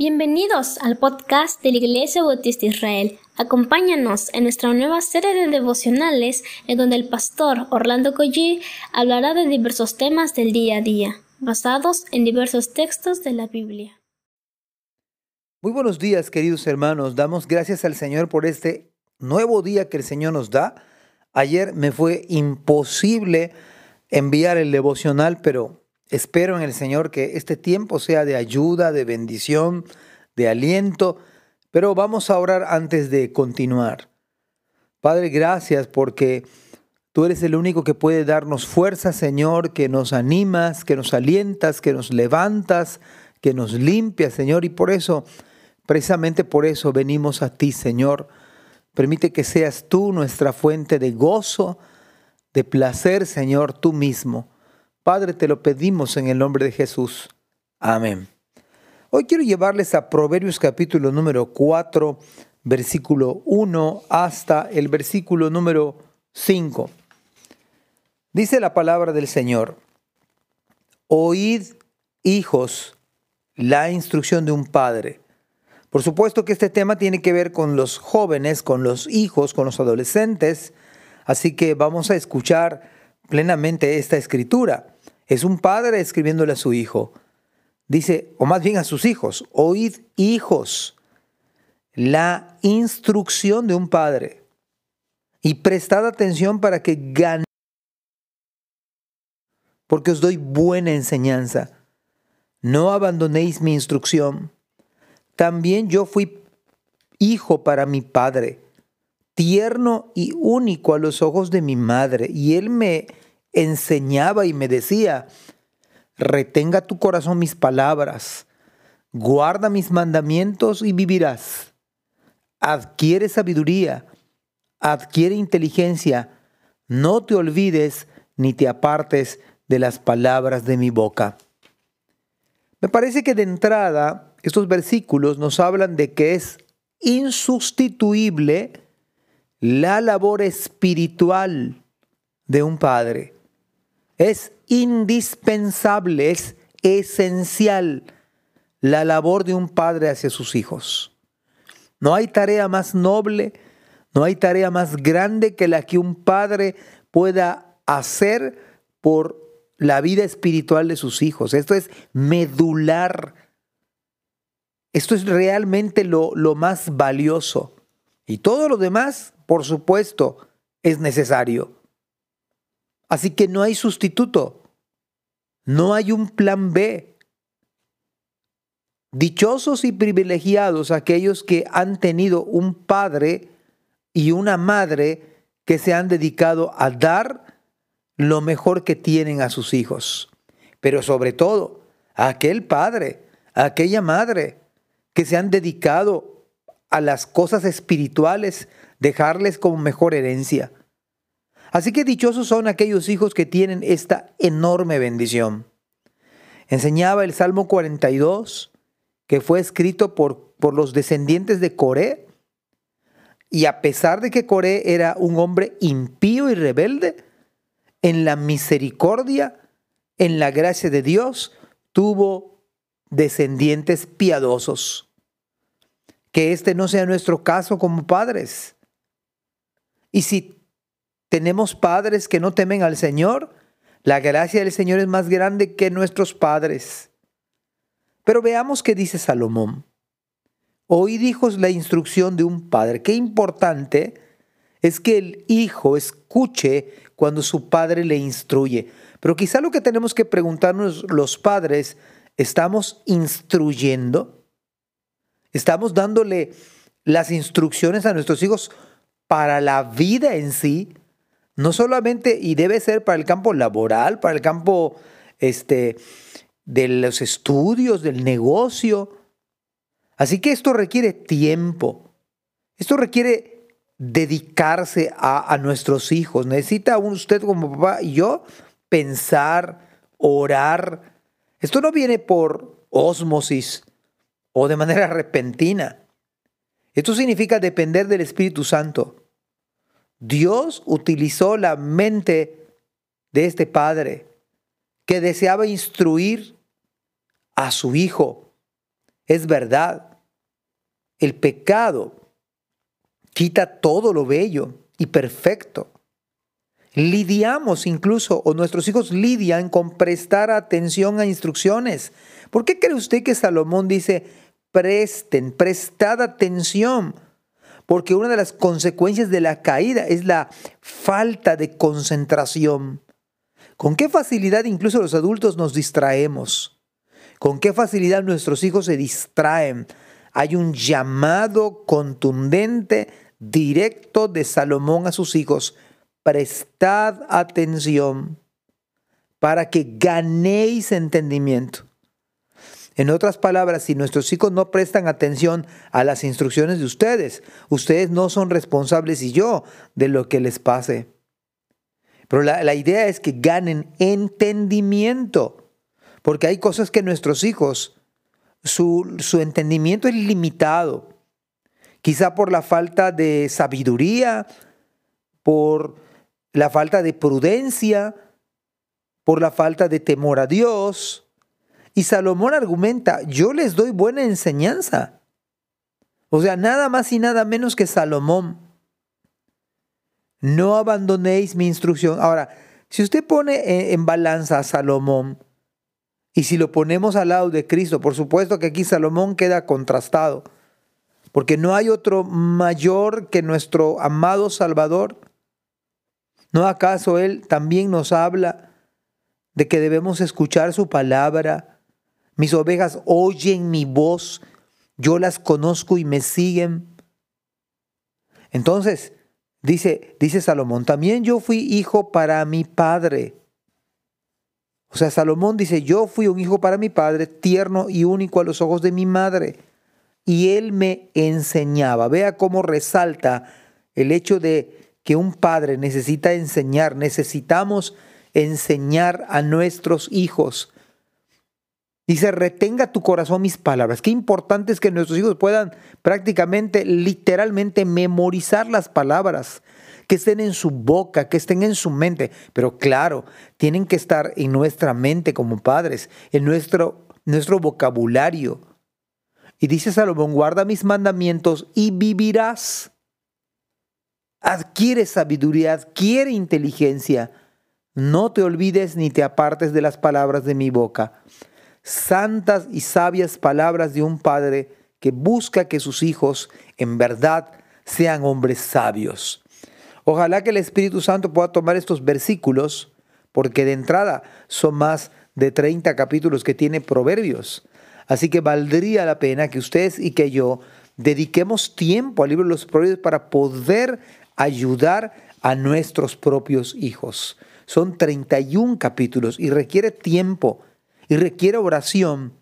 Bienvenidos al podcast de la Iglesia Bautista Israel. Acompáñanos en nuestra nueva serie de devocionales en donde el pastor Orlando Collie hablará de diversos temas del día a día, basados en diversos textos de la Biblia. Muy buenos días, queridos hermanos. Damos gracias al Señor por este nuevo día que el Señor nos da. Ayer me fue imposible enviar el devocional, pero Espero en el Señor que este tiempo sea de ayuda, de bendición, de aliento, pero vamos a orar antes de continuar. Padre, gracias porque tú eres el único que puede darnos fuerza, Señor, que nos animas, que nos alientas, que nos levantas, que nos limpias, Señor, y por eso, precisamente por eso venimos a ti, Señor. Permite que seas tú nuestra fuente de gozo, de placer, Señor, tú mismo. Padre, te lo pedimos en el nombre de Jesús. Amén. Hoy quiero llevarles a Proverbios capítulo número 4, versículo 1 hasta el versículo número 5. Dice la palabra del Señor, oíd, hijos, la instrucción de un padre. Por supuesto que este tema tiene que ver con los jóvenes, con los hijos, con los adolescentes, así que vamos a escuchar plenamente esta escritura. Es un padre escribiéndole a su hijo. Dice, o más bien a sus hijos, oíd hijos la instrucción de un padre y prestad atención para que gane, porque os doy buena enseñanza. No abandonéis mi instrucción. También yo fui hijo para mi padre, tierno y único a los ojos de mi madre, y él me enseñaba y me decía, retenga tu corazón mis palabras, guarda mis mandamientos y vivirás. Adquiere sabiduría, adquiere inteligencia, no te olvides ni te apartes de las palabras de mi boca. Me parece que de entrada estos versículos nos hablan de que es insustituible la labor espiritual de un padre. Es indispensable, es esencial la labor de un padre hacia sus hijos. No hay tarea más noble, no hay tarea más grande que la que un padre pueda hacer por la vida espiritual de sus hijos. Esto es medular. Esto es realmente lo, lo más valioso. Y todo lo demás, por supuesto, es necesario. Así que no hay sustituto. No hay un plan B. Dichosos y privilegiados aquellos que han tenido un padre y una madre que se han dedicado a dar lo mejor que tienen a sus hijos. Pero sobre todo, a aquel padre, a aquella madre que se han dedicado a las cosas espirituales, dejarles como mejor herencia. Así que dichosos son aquellos hijos que tienen esta enorme bendición. Enseñaba el Salmo 42, que fue escrito por, por los descendientes de Coré, y a pesar de que Coré era un hombre impío y rebelde, en la misericordia, en la gracia de Dios, tuvo descendientes piadosos. Que este no sea nuestro caso como padres. Y si tenemos padres que no temen al Señor. La gracia del Señor es más grande que nuestros padres. Pero veamos qué dice Salomón. Oíd hijos la instrucción de un padre. Qué importante es que el hijo escuche cuando su padre le instruye. Pero quizá lo que tenemos que preguntarnos los padres, ¿estamos instruyendo? ¿Estamos dándole las instrucciones a nuestros hijos para la vida en sí? No solamente, y debe ser para el campo laboral, para el campo este, de los estudios, del negocio. Así que esto requiere tiempo. Esto requiere dedicarse a, a nuestros hijos. Necesita usted como papá y yo pensar, orar. Esto no viene por ósmosis o de manera repentina. Esto significa depender del Espíritu Santo. Dios utilizó la mente de este padre que deseaba instruir a su hijo. Es verdad, el pecado quita todo lo bello y perfecto. Lidiamos incluso, o nuestros hijos lidian con prestar atención a instrucciones. ¿Por qué cree usted que Salomón dice, presten, prestad atención? Porque una de las consecuencias de la caída es la falta de concentración. ¿Con qué facilidad incluso los adultos nos distraemos? ¿Con qué facilidad nuestros hijos se distraen? Hay un llamado contundente, directo de Salomón a sus hijos. Prestad atención para que ganéis entendimiento. En otras palabras, si nuestros hijos no prestan atención a las instrucciones de ustedes, ustedes no son responsables y yo de lo que les pase. Pero la, idea es que ganen entendimiento, porque hay cosas que nuestros hijos, su, entendimiento es limitado, quizá por la falta de sabiduría, por la falta de prudencia, por la falta de temor a Dios. Y Salomón argumenta, yo les doy buena enseñanza. O sea, nada más y nada menos que Salomón no abandonéis mi instrucción. Ahora, si usted pone en balanza a Salomón y si lo ponemos al lado de Cristo, por supuesto que aquí Salomón queda contrastado, porque no hay otro mayor que nuestro amado Salvador. ¿No acaso Él también nos habla de que debemos escuchar su palabra? Mis ovejas oyen mi voz, yo las conozco y me siguen. Entonces, Dice, dice Salomón, también yo fui hijo para mi padre. O sea, Salomón dice, yo fui un hijo para mi padre, tierno y único a los ojos de mi madre. Y él me enseñaba. Vea cómo resalta el hecho de que un padre necesita enseñar, necesitamos enseñar a nuestros hijos. Dice, retenga tu corazón mis palabras. Qué importante es que nuestros hijos puedan prácticamente, literalmente, memorizar las palabras, que estén en su boca, que estén en su mente. Pero claro, tienen que estar en nuestra mente como padres, en nuestro, nuestro vocabulario. Y dice Salomón, guarda mis mandamientos y vivirás. Adquiere sabiduría, adquiere inteligencia. No te olvides ni te apartes de las palabras de mi boca santas y sabias palabras de un padre que busca que sus hijos en verdad sean hombres sabios. Ojalá que el Espíritu Santo pueda tomar estos versículos, porque de entrada son más de 30 capítulos que tiene Proverbios. Así que valdría la pena que ustedes y que yo dediquemos tiempo al libro de los Proverbios para poder ayudar a nuestros propios hijos. Son 31 capítulos y requiere tiempo y requiere oración,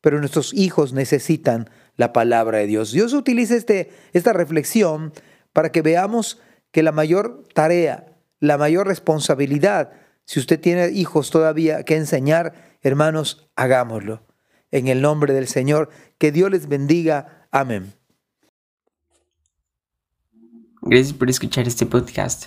pero nuestros hijos necesitan la palabra de Dios. Dios utiliza este, esta reflexión para que veamos que la mayor tarea, la mayor responsabilidad, si usted tiene hijos todavía que enseñar, hermanos, hagámoslo. En el nombre del Señor, que Dios les bendiga. Amén. Gracias por escuchar este podcast.